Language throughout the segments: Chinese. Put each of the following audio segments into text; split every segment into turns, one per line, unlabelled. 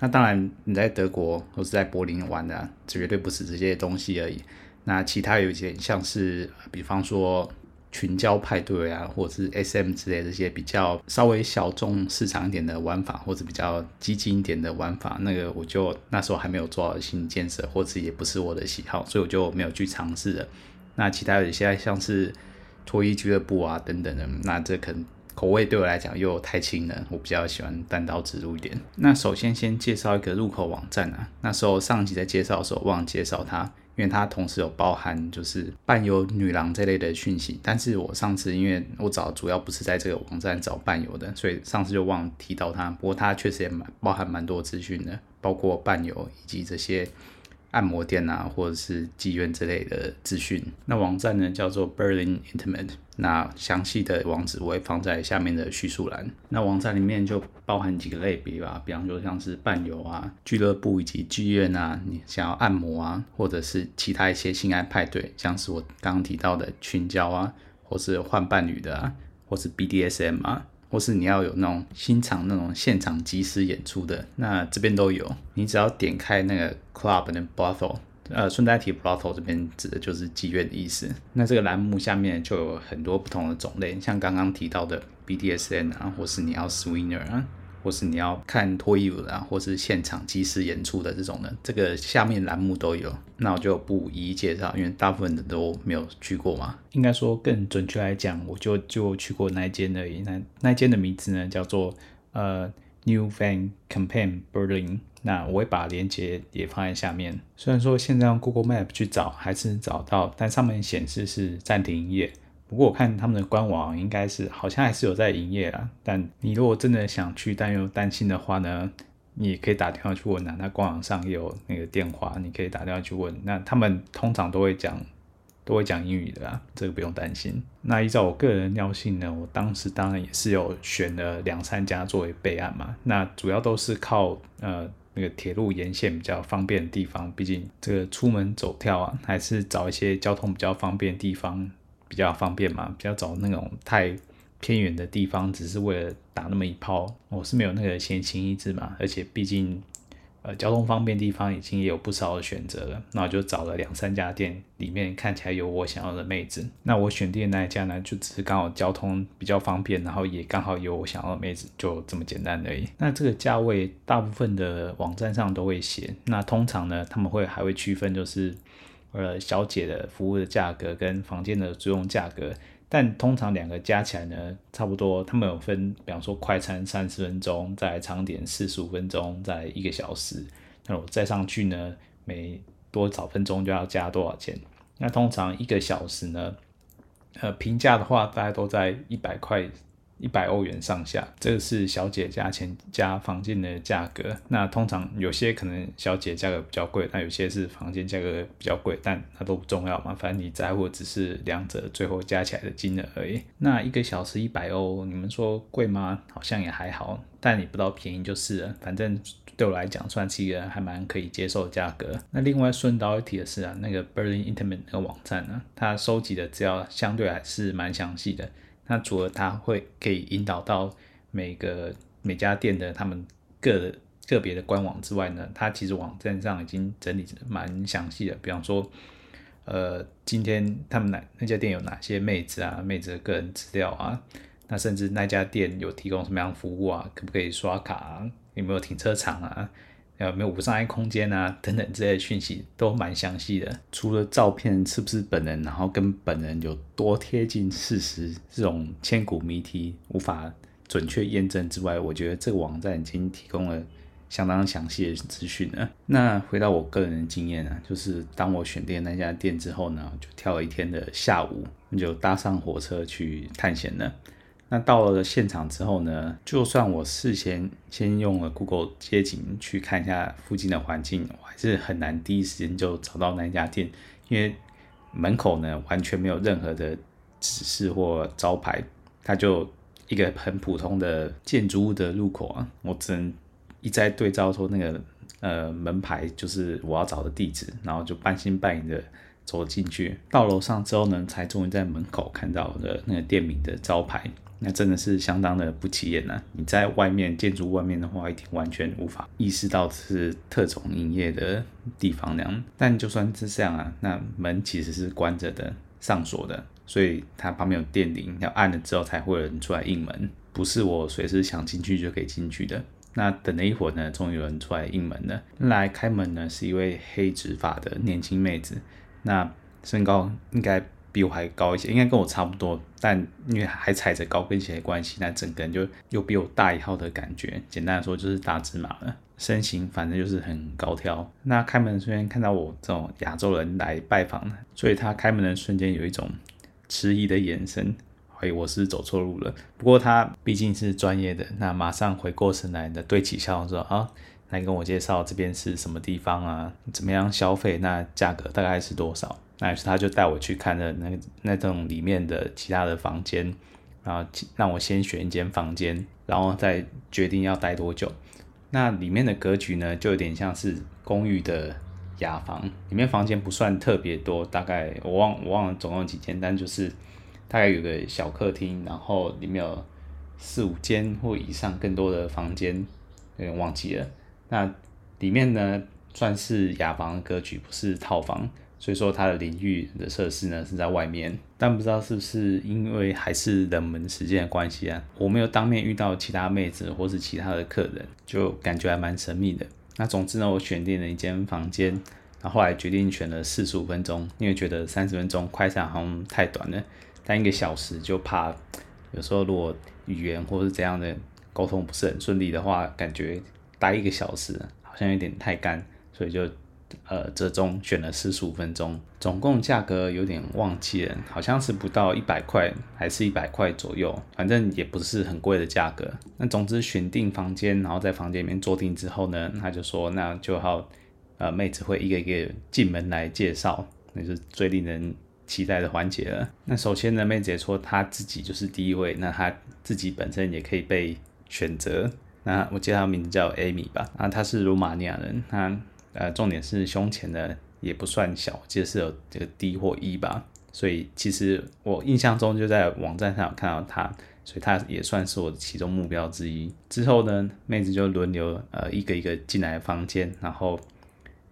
那当然，你在德国或是在柏林玩的，绝对不是这些东西而已。那其他有一些像是，比方说群交派对啊，或者是 SM 之类这些比较稍微小众市场一点的玩法，或者比较激进一点的玩法，那个我就那时候还没有做好心理建设，或者也不是我的喜好，所以我就没有去尝试了。那其他有一些像是脱衣俱乐部啊等等的，那这可能。口味对我来讲又太轻了，我比较喜欢单刀直入一点。那首先先介绍一个入口网站啊，那时候上集在介绍的时候忘介绍它，因为它同时有包含就是伴游女郎这类的讯息。但是我上次因为我找主要不是在这个网站找伴游的，所以上次就忘提到它。不过它确实也蛮包含蛮多资讯的，包括伴游以及这些。按摩店啊，或者是妓院之类的资讯。那网站呢叫做 Berlin Intimate，那详细的网址我会放在下面的叙述栏。那网站里面就包含几个类别吧，比方说像是伴游啊、俱乐部以及妓院啊，你想要按摩啊，或者是其他一些性爱派对，像是我刚刚提到的群交啊，或是换伴侣的啊，或是 BDSM 啊。或是你要有那种新场那种现场即时演出的，那这边都有。你只要点开那个 club 的 brothel，呃，顺带提 brothel 这边指的就是妓院的意思。那这个栏目下面就有很多不同的种类，像刚刚提到的 BDSN 啊，或是你要 swinger 啊。或是你要看脱衣舞的，或是现场即时演出的这种的，这个下面栏目都有。那我就不一一介绍，因为大部分的都没有去过嘛。应该说更准确来讲，我就就去过那一间而已。那那间的名字呢，叫做呃 New Fan Campaign Berlin。那我会把链接也放在下面。虽然说现在用 Google Map 去找还是找到，但上面显示是暂停营业。不过我看他们的官网应该是好像还是有在营业啦，但你如果真的想去但又担心的话呢，你可以打电话去问啊。那官网上有那个电话，你可以打电话去问。那他们通常都会讲都会讲英语的啦，这个不用担心。那依照我个人的尿性呢，我当时当然也是有选了两三家作为备案嘛。那主要都是靠呃那个铁路沿线比较方便的地方，毕竟这个出门走跳啊，还是找一些交通比较方便的地方。比较方便嘛，比较找那种太偏远的地方，只是为了打那么一炮，我是没有那个闲情逸致嘛。而且毕竟，呃，交通方便地方已经也有不少的选择了，那我就找了两三家店，里面看起来有我想要的妹子。那我选店那一家呢，就只是刚好交通比较方便，然后也刚好有我想要的妹子，就这么简单而已。那这个价位，大部分的网站上都会写。那通常呢，他们会还会区分，就是。呃，小姐的服务的价格跟房间的租用价格，但通常两个加起来呢，差不多。他们有分，比方说快餐三十分钟，再长点四十五分钟，再一个小时。那我再上去呢，每多少分钟就要加多少钱？那通常一个小时呢，呃，平价的话大概都在一百块。一百欧元上下，这个是小姐加钱加房间的价格。那通常有些可能小姐价格比较贵，但有些是房间价格比较贵，但它都不重要嘛。反正你在乎只是两者最后加起来的金额而已。那一个小时一百欧，你们说贵吗？好像也还好，但你不知道便宜就是了。反正对我来讲，算是一个还蛮可以接受的价格。那另外顺道一提的是啊，那个 Berlin Intimate 那个网站呢，它收集的资料相对还是蛮详细的。那除了它会可以引导到每个每家店的他们个个别的官网之外呢，它其实网站上已经整理蛮详细的。比方说，呃，今天他们哪那家店有哪些妹子啊，妹子的个人资料啊，那甚至那家店有提供什么样服务啊，可不可以刷卡啊，有没有停车场啊，有没有无障碍空间啊等等这些讯息都蛮详细的。除了照片是不是本人，然后跟本人有多贴近事实这种千古谜题无法准确验证之外，我觉得这个网站已经提供了。相当详细的资讯呢。那回到我个人的经验啊，就是当我选定那家店之后呢，就挑了一天的下午，就搭上火车去探险了。那到了现场之后呢，就算我事先先用了 Google 街景去看一下附近的环境，我还是很难第一时间就找到那家店，因为门口呢完全没有任何的指示或招牌，它就一个很普通的建筑物的入口啊，我只能。一再对照说那个呃门牌就是我要找的地址，然后就半信半疑的走进去。到楼上之后呢，才终于在门口看到了那个店名的招牌。那真的是相当的不起眼呐！你在外面建筑外面的话，一定完全无法意识到是特种营业的地方那样。但就算是这样啊，那门其实是关着的，上锁的，所以它旁边有电铃，要按了之后才会有人出来应门，不是我随时想进去就可以进去的。那等了一会儿呢，终于有人出来应门了。来开门呢，是一位黑直发的年轻妹子。那身高应该比我还高一些，应该跟我差不多。但因为还踩着高跟鞋的关系，那整个人就又比我大一号的感觉。简单来说，就是大芝麻了。身形反正就是很高挑。那开门的瞬间看到我这种亚洲人来拜访，所以他开门的瞬间有一种迟疑的眼神。哎，我是走错路了。不过他毕竟是专业的，那马上回过神来的对起笑容说：“啊，来跟我介绍这边是什么地方啊？怎么样消费？那价格大概是多少？”那于是他就带我去看了那那种里面的其他的房间，然后让我先选一间房间，然后再决定要待多久。那里面的格局呢，就有点像是公寓的雅房，里面房间不算特别多，大概我忘我忘了总共几间，但就是。大概有个小客厅，然后里面有四五间或以上更多的房间，有点忘记了。那里面呢，算是雅房的格局，不是套房，所以说它的淋浴的设施呢是在外面。但不知道是不是因为还是冷门时间的关系啊，我没有当面遇到其他妹子或是其他的客人，就感觉还蛮神秘的。那总之呢，我选定了一间房间，然后来决定选了四十五分钟，因为觉得三十分钟快闪好像太短了。但一个小时就怕，有时候如果语言或是怎样的沟通不是很顺利的话，感觉待一个小时好像有点太干，所以就呃折中选了四十五分钟，总共价格有点忘记了，好像是不到一百块，还是一百块左右，反正也不是很贵的价格。那总之选定房间，然后在房间里面坐定之后呢，他就说那就好，呃妹子会一个一个进门来介绍，那是最令人。期待的环节了。那首先呢，妹姐说她自己就是第一位，那她自己本身也可以被选择。那我记得她名字叫 Amy 吧，那她是罗马尼亚人，她呃重点是胸前的也不算小，我记得是有这个 D 或 E 吧。所以其实我印象中就在网站上有看到她，所以她也算是我的其中目标之一。之后呢，妹子就轮流呃一个一个进来房间，然后。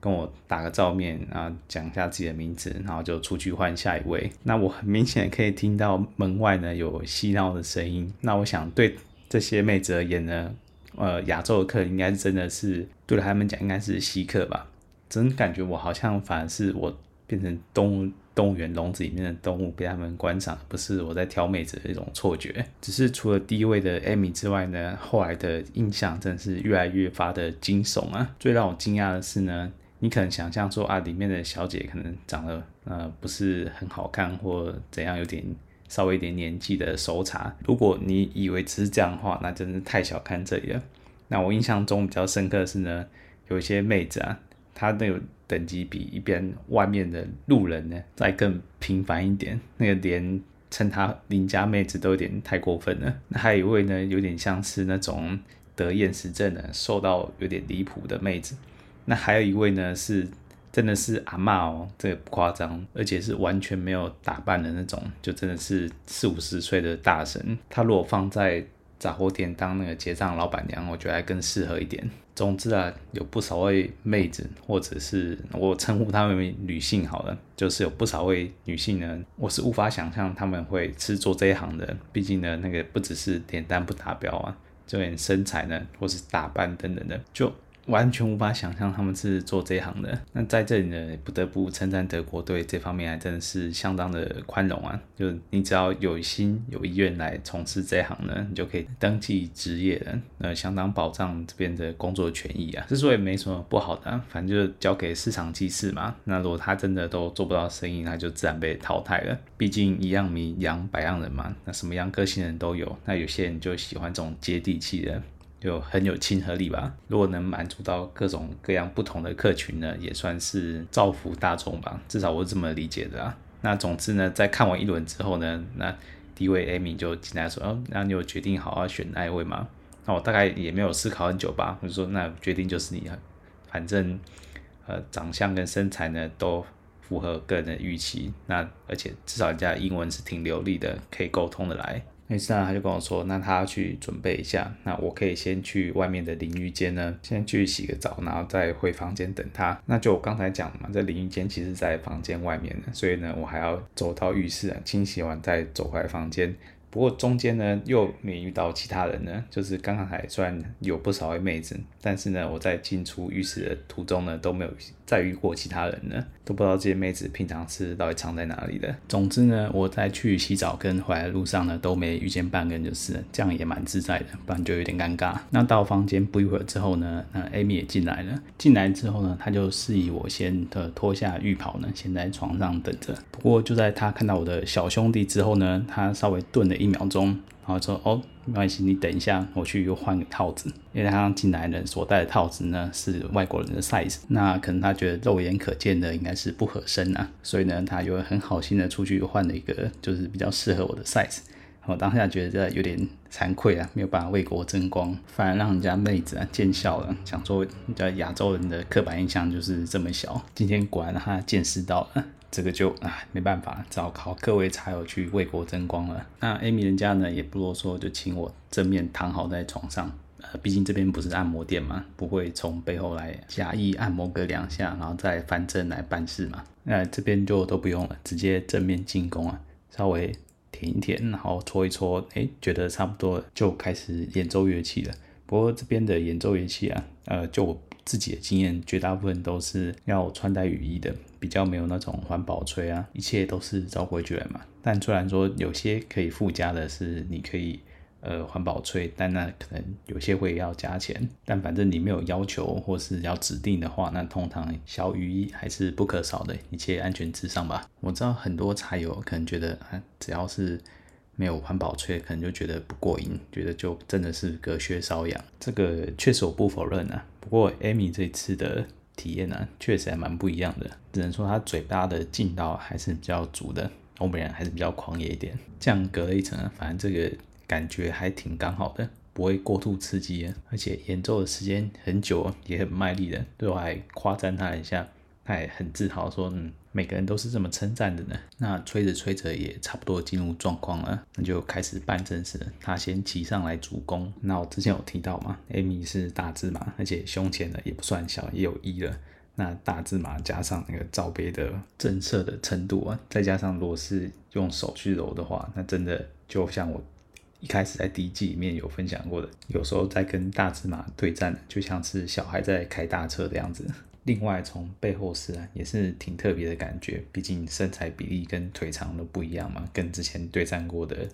跟我打个照面，然后讲一下自己的名字，然后就出去换下一位。那我很明显可以听到门外呢有嬉闹的声音。那我想对这些妹子而言呢，呃，亚洲的客人应该真的是对他们讲应该是稀客吧。真感觉我好像反而是我变成动物动物园笼子里面的动物被他们观赏，不是我在挑妹子的一种错觉。只是除了第一位的 Amy 之外呢，后来的印象真的是越来越发的惊悚啊！最让我惊讶的是呢。你可能想象说啊，里面的小姐可能长得呃不是很好看，或怎样，有点稍微一点年纪的熟茶。如果你以为只是这样的话，那真是太小看这里了。那我印象中比较深刻的是呢，有一些妹子啊，她那个等级比一边外面的路人呢再更平凡一点，那个连称她邻家妹子都有点太过分了。那还有一位呢，有点像是那种得厌食症的，瘦到有点离谱的妹子。那还有一位呢，是真的是阿嬷哦，这个不夸张，而且是完全没有打扮的那种，就真的是四五十岁的大神。他如果放在杂货店当那个结账老板娘，我觉得还更适合一点。总之啊，有不少位妹子，或者是我称呼她们为女性好了，就是有不少位女性呢，我是无法想象她们会是做这一行的。毕竟呢，那个不只是点单不达标啊，就连身材呢，或是打扮等等的，就。完全无法想象他们是做这行的。那在这里呢，不得不称赞德国对这方面还真的是相当的宽容啊。就你只要有心有意愿来从事这行呢，你就可以登记职业的，呃，相当保障这边的工作权益啊。之所以没什么不好的啊，反正就交给市场机制嘛。那如果他真的都做不到生意，那就自然被淘汰了。毕竟一样米养百样人嘛，那什么样个性人都有。那有些人就喜欢这种接地气的。就很有亲和力吧。如果能满足到各种各样不同的客群呢，也算是造福大众吧。至少我是这么理解的啊。那总之呢，在看完一轮之后呢，那第一位 Amy 就进来说：“哦，那你有决定好要选哪一位吗？”那我大概也没有思考很久吧，我就说：“那决定就是你了。反正呃，长相跟身材呢都符合个人的预期。那而且至少人家英文是挺流利的，可以沟通的来。”没事啊，他就跟我说，那他要去准备一下，那我可以先去外面的淋浴间呢，先去洗个澡，然后再回房间等他。那就我刚才讲嘛，这淋浴间其实在房间外面的，所以呢，我还要走到浴室啊，清洗完再走回来房间。不过中间呢，又没遇到其他人呢，就是刚刚还算有不少位妹子，但是呢，我在进出浴室的途中呢，都没有再遇过其他人呢，都不知道这些妹子平常是到底藏在哪里的。总之呢，我在去洗澡跟回来的路上呢，都没遇见半个人，就是这样也蛮自在的，不然就有点尴尬。那到房间不一会儿之后呢，那 Amy 也进来了，进来之后呢，他就示意我先的脱下浴袍呢，先在床上等着。不过就在他看到我的小兄弟之后呢，他稍微顿了一秒钟，然后说：“哦，没关系，你等一下，我去又换个套子。”因为他刚进来的人所戴的套子呢是外国人的 size，那可能他觉得肉眼可见的应该是不合身啊，所以呢，他就很好心的出去换了一个就是比较适合我的 size。我当下觉得有点惭愧啊，没有办法为国争光，反而让人家妹子啊见笑了，想说人家亚洲人的刻板印象就是这么小。今天果然他见识到了。这个就啊没办法，只好靠各位茶友去为国争光了。那 Amy 人家呢也不啰嗦，就请我正面躺好在床上。呃，毕竟这边不是按摩店嘛，不会从背后来假意按摩个两下，然后再翻身来办事嘛。那这边就都不用了，直接正面进攻啊，稍微舔一舔，然后搓一搓，哎，觉得差不多就开始演奏乐器了。不过这边的演奏乐器啊，呃，就我自己的经验，绝大部分都是要穿戴雨衣的。比较没有那种环保吹啊，一切都是照规矩来嘛。但虽然说有些可以附加的是，你可以呃环保吹，但那可能有些会要加钱。但反正你没有要求或是要指定的话，那通常小雨衣还是不可少的，一切安全至上吧。我知道很多茶友可能觉得啊，只要是没有环保吹，可能就觉得不过瘾，觉得就真的是隔靴搔痒。这个确实我不否认啊。不过 Amy 这次的。体验呢、确实还蛮不一样的。只能说他嘴巴的劲道还是比较足的，欧美人还是比较狂野一点。这样隔了一层，反正这个感觉还挺刚好的，不会过度刺激，而且演奏的时间很久，也很卖力的。对我还夸赞他一下，他也很自豪说：“嗯。”每个人都是这么称赞的呢。那吹着吹着也差不多进入状况了，那就开始办正事。他先骑上来主攻。那我之前有提到嘛，Amy 是大字马，而且胸前呢也不算小，也有一了。那大字马加上那个罩杯的震慑的程度啊，再加上如果是用手去揉的话，那真的就像我一开始在第一季里面有分享过的，有时候在跟大字马对战，就像是小孩在开大车的样子。另外，从背后视啊，也是挺特别的感觉。毕竟身材比例跟腿长都不一样嘛，跟之前对战过的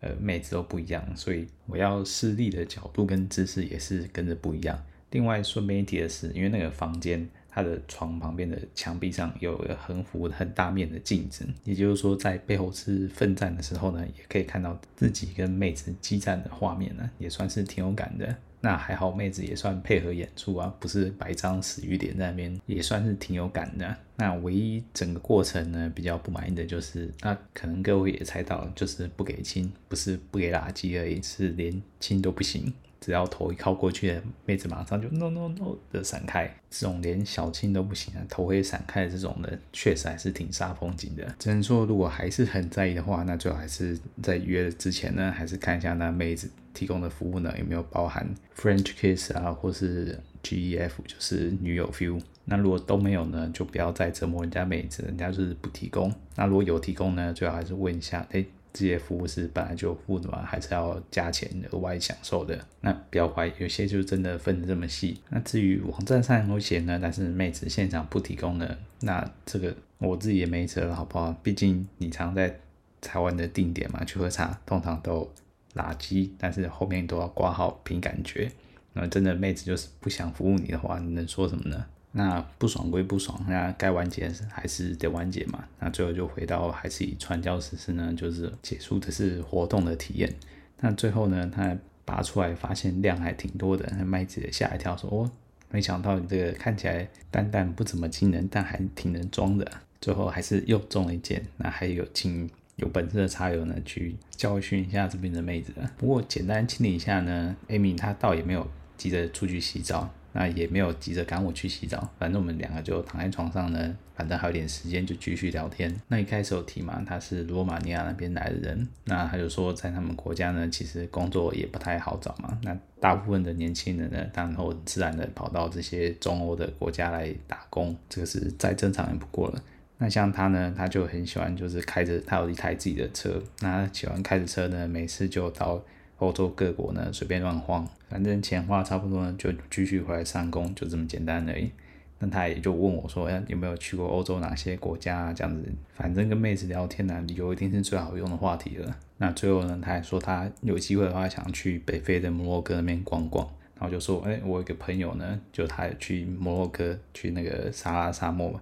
呃妹子都不一样，所以我要施力的角度跟姿势也是跟着不一样。另外，顺便一提的是，因为那个房间它的床旁边的墙壁上有个横幅很大面的镜子，也就是说，在背后是奋战的时候呢，也可以看到自己跟妹子激战的画面呢，也算是挺有感的。那还好，妹子也算配合演出啊，不是摆张死鱼脸在那边，也算是挺有感的。那唯一整个过程呢，比较不满意的就是，那可能各位也猜到了，就是不给亲，不是不给垃圾而已，是连亲都不行。只要头一靠过去妹子，马上就 no no no 的闪开。这种连小亲都不行啊，头会闪开的这种的，确实还是挺煞风景的。只能说，如果还是很在意的话，那最好还是在约之前呢，还是看一下那妹子提供的服务呢，有没有包含 French kiss 啊，或是 GEF，就是女友 feel。那如果都没有呢，就不要再折磨人家妹子，人家就是不提供。那如果有提供呢，最好还是问一下，哎。这些服务是本来就付的嘛，还是要加钱额外享受的？那不要怀疑，有些就真的分得这么细。那至于网站上有写呢，但是妹子现场不提供的，那这个我自己也没辙了，好不好？毕竟你常在台湾的定点嘛，去喝茶通常都垃圾，但是后面都要挂号凭感觉。那真的妹子就是不想服务你的话，你能说什么呢？那不爽归不爽，那该完结还是得完结嘛。那最后就回到还是以传教士式呢，就是结束的是活动的体验。那最后呢，他拔出来发现量还挺多的，那妹子也吓一跳，说：“哦，没想到你这个看起来淡淡不怎么惊人，但还挺能装的。”最后还是又中了一件。那还有请有本事的茶友呢去教训一下这边的妹子。不过简单清理一下呢，Amy 她倒也没有急着出去洗澡。那也没有急着赶我去洗澡，反正我们两个就躺在床上呢，反正还有点时间就继续聊天。那一开始有提嘛，他是罗马尼亚那边来的人，那他就说在他们国家呢，其实工作也不太好找嘛。那大部分的年轻人呢，然后自然的跑到这些中欧的国家来打工，这个是再正常也不过了。那像他呢，他就很喜欢就是开着他有一台自己的车，那喜欢开着车呢，每次就到。欧洲各国呢，随便乱晃，反正钱花差不多呢，就继续回来上工，就这么简单而已。那他也就问我说，哎，有没有去过欧洲哪些国家啊？这样子，反正跟妹子聊天呢、啊，旅游一定是最好用的话题了。那最后呢，他还说他有机会的话，想去北非的摩洛哥那边逛逛。然后就说，哎，我有个朋友呢，就他去摩洛哥，去那个撒拉沙漠嘛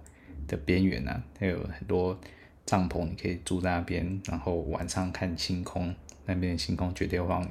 的边缘啊，它有很多帐篷，你可以住在那边，然后晚上看星空。那边的星空绝对会让你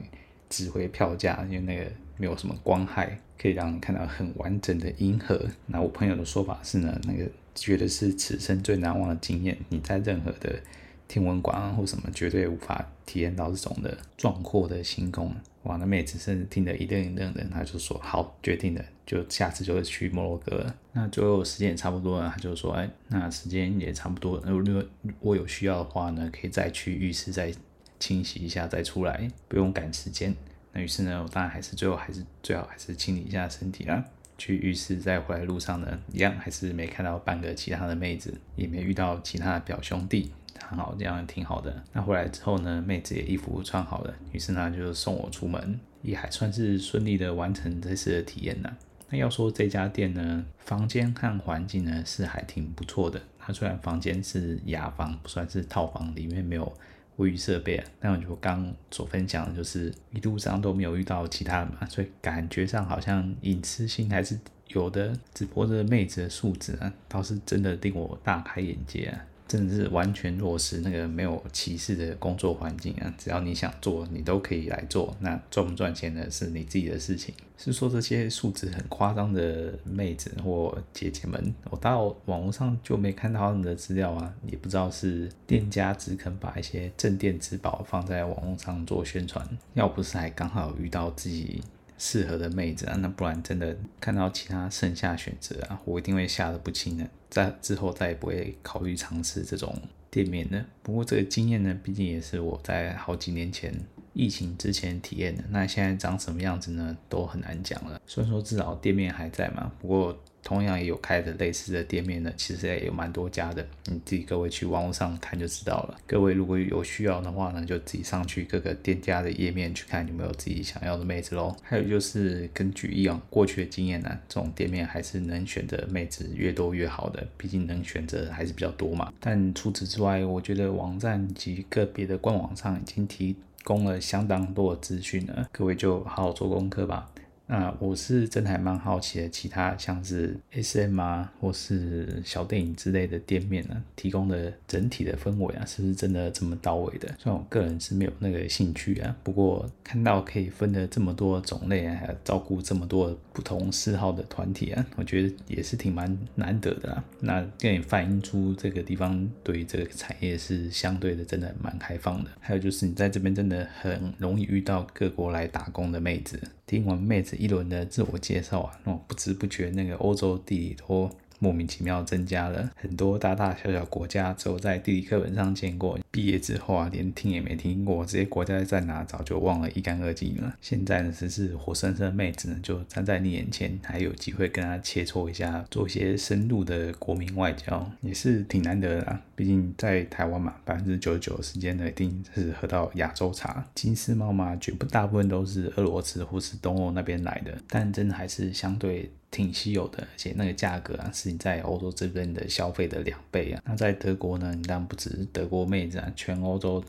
值回票价，因为那个没有什么光害，可以让你看到很完整的银河。那我朋友的说法是呢，那个觉得是此生最难忘的经验。你在任何的天文馆或什么，绝对无法体验到这种的壮阔的星空。哇，那妹子甚至听得一愣一愣的，他就说好，决定了，就下次就会去摩洛哥了。那最后时间也差不多了，他就说，哎，那时间也差不多，如果我有需要的话呢，可以再去浴室再。清洗一下再出来，不用赶时间。那于是呢，我当然还是最后还是最好还是清理一下身体啦。去浴室再回来路上呢，一样还是没看到半个其他的妹子，也没遇到其他的表兄弟，好，这样挺好的。那回来之后呢，妹子也衣服穿好了，于是呢就送我出门，也还算是顺利的完成这次的体验呢。那要说这家店呢，房间和环境呢是还挺不错的。它虽然房间是雅房，不算是套房，里面没有。卫浴设备啊，那我就刚所分享的就是一路上都没有遇到其他的嘛，所以感觉上好像隐私性还是有的。只不过这妹子的素质啊，倒是真的令我大开眼界啊。真的是完全落实那个没有歧视的工作环境啊！只要你想做，你都可以来做。那赚不赚钱呢？是你自己的事情。是说这些素质很夸张的妹子或姐姐们，我到网络上就没看到他们的资料啊，也不知道是店家只肯把一些镇店之宝放在网络上做宣传，要不是还刚好遇到自己适合的妹子啊，那不然真的看到其他剩下选择啊，我一定会吓得不轻的。在之后再也不会考虑尝试这种店面了。不过这个经验呢，毕竟也是我在好几年前疫情之前体验的。那现在长什么样子呢，都很难讲了。虽然说至少店面还在嘛，不过。同样也有开的类似的店面呢，其实也有蛮多家的，你自己各位去网络上看就知道了。各位如果有需要的话呢，就自己上去各个店家的页面去看有没有自己想要的妹子喽。还有就是根据以往过去的经验呢，这种店面还是能选择妹子越多越好的，毕竟能选择还是比较多嘛。但除此之外，我觉得网站及个别的官网上已经提供了相当多的资讯了，各位就好好做功课吧。那我是真的还蛮好奇的，其他像是 SM 啊，或是小电影之类的店面呢，提供的整体的氛围啊，是不是真的这么到位的？虽然我个人是没有那个兴趣啊，不过看到可以分的这么多种类啊，还有照顾这么多不同嗜好的团体啊，我觉得也是挺蛮难得的啊。那更也反映出这个地方对于这个产业是相对的真的蛮开放的。还有就是你在这边真的很容易遇到各国来打工的妹子。听完妹子一轮的自我介绍啊，那不知不觉那个欧洲地理都莫名其妙增加了很多大大小小国家，只有在地理课本上见过。毕业之后啊，连听也没听过，这些国家在哪早就忘了一干二净了。现在呢，只是活生生的妹子呢，就站在你眼前，还有机会跟她切磋一下，做一些深入的国民外交，也是挺难得的啦。毕竟在台湾嘛，百分之九十九的时间呢，一定是喝到亚洲茶。金丝猫嘛，绝不大部分都是俄罗斯或是东欧那边来的，但真的还是相对。挺稀有的，而且那个价格啊，是你在欧洲这边的消费的两倍啊。那在德国呢，你当然不只是德国妹子啊，全欧洲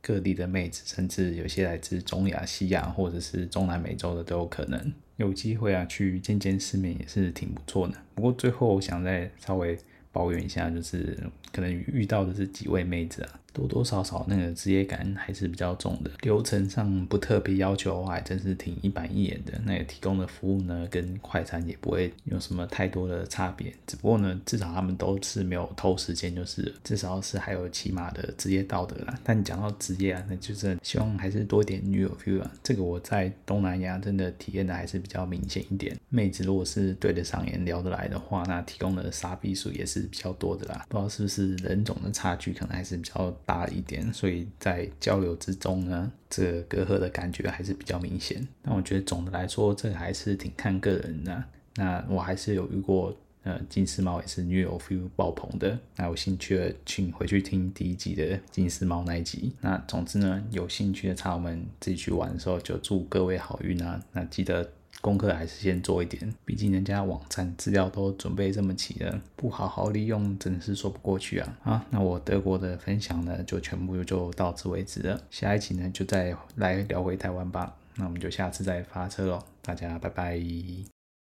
各地的妹子，甚至有些来自中亚、西亚或者是中南美洲的都有可能。有机会啊，去见见世面也是挺不错的。不过最后我想再稍微抱怨一下，就是可能遇到的是几位妹子啊。多多少少那个职业感还是比较重的，流程上不特别要求的话，还真是挺一板一眼的。那个提供的服务呢，跟快餐也不会有什么太多的差别。只不过呢，至少他们都是没有偷时间，就是至少是还有起码的职业道德啦。但讲到职业啊，那就是希望还是多一点女友 feel 啊。这个我在东南亚真的体验的还是比较明显一点。妹子如果是对得上眼、聊得来的话，那提供的杀必数也是比较多的啦。不知道是不是人种的差距，可能还是比较。大一点，所以在交流之中呢，这隔阂的感觉还是比较明显。但我觉得总的来说，这还是挺看个人的。那我还是有遇过，呃，金丝猫也是女友 feel 爆棚的。那有兴趣的，请回去听第一集的金丝猫那一集。那总之呢，有兴趣的茶友们自己去玩的时候，就祝各位好运啊！那记得。功课还是先做一点，毕竟人家网站资料都准备这么齐了，不好好利用真的是说不过去啊！啊，那我德国的分享呢，就全部就到此为止了。下一期呢，就再来聊回台湾吧。那我们就下次再发车喽，大家拜拜。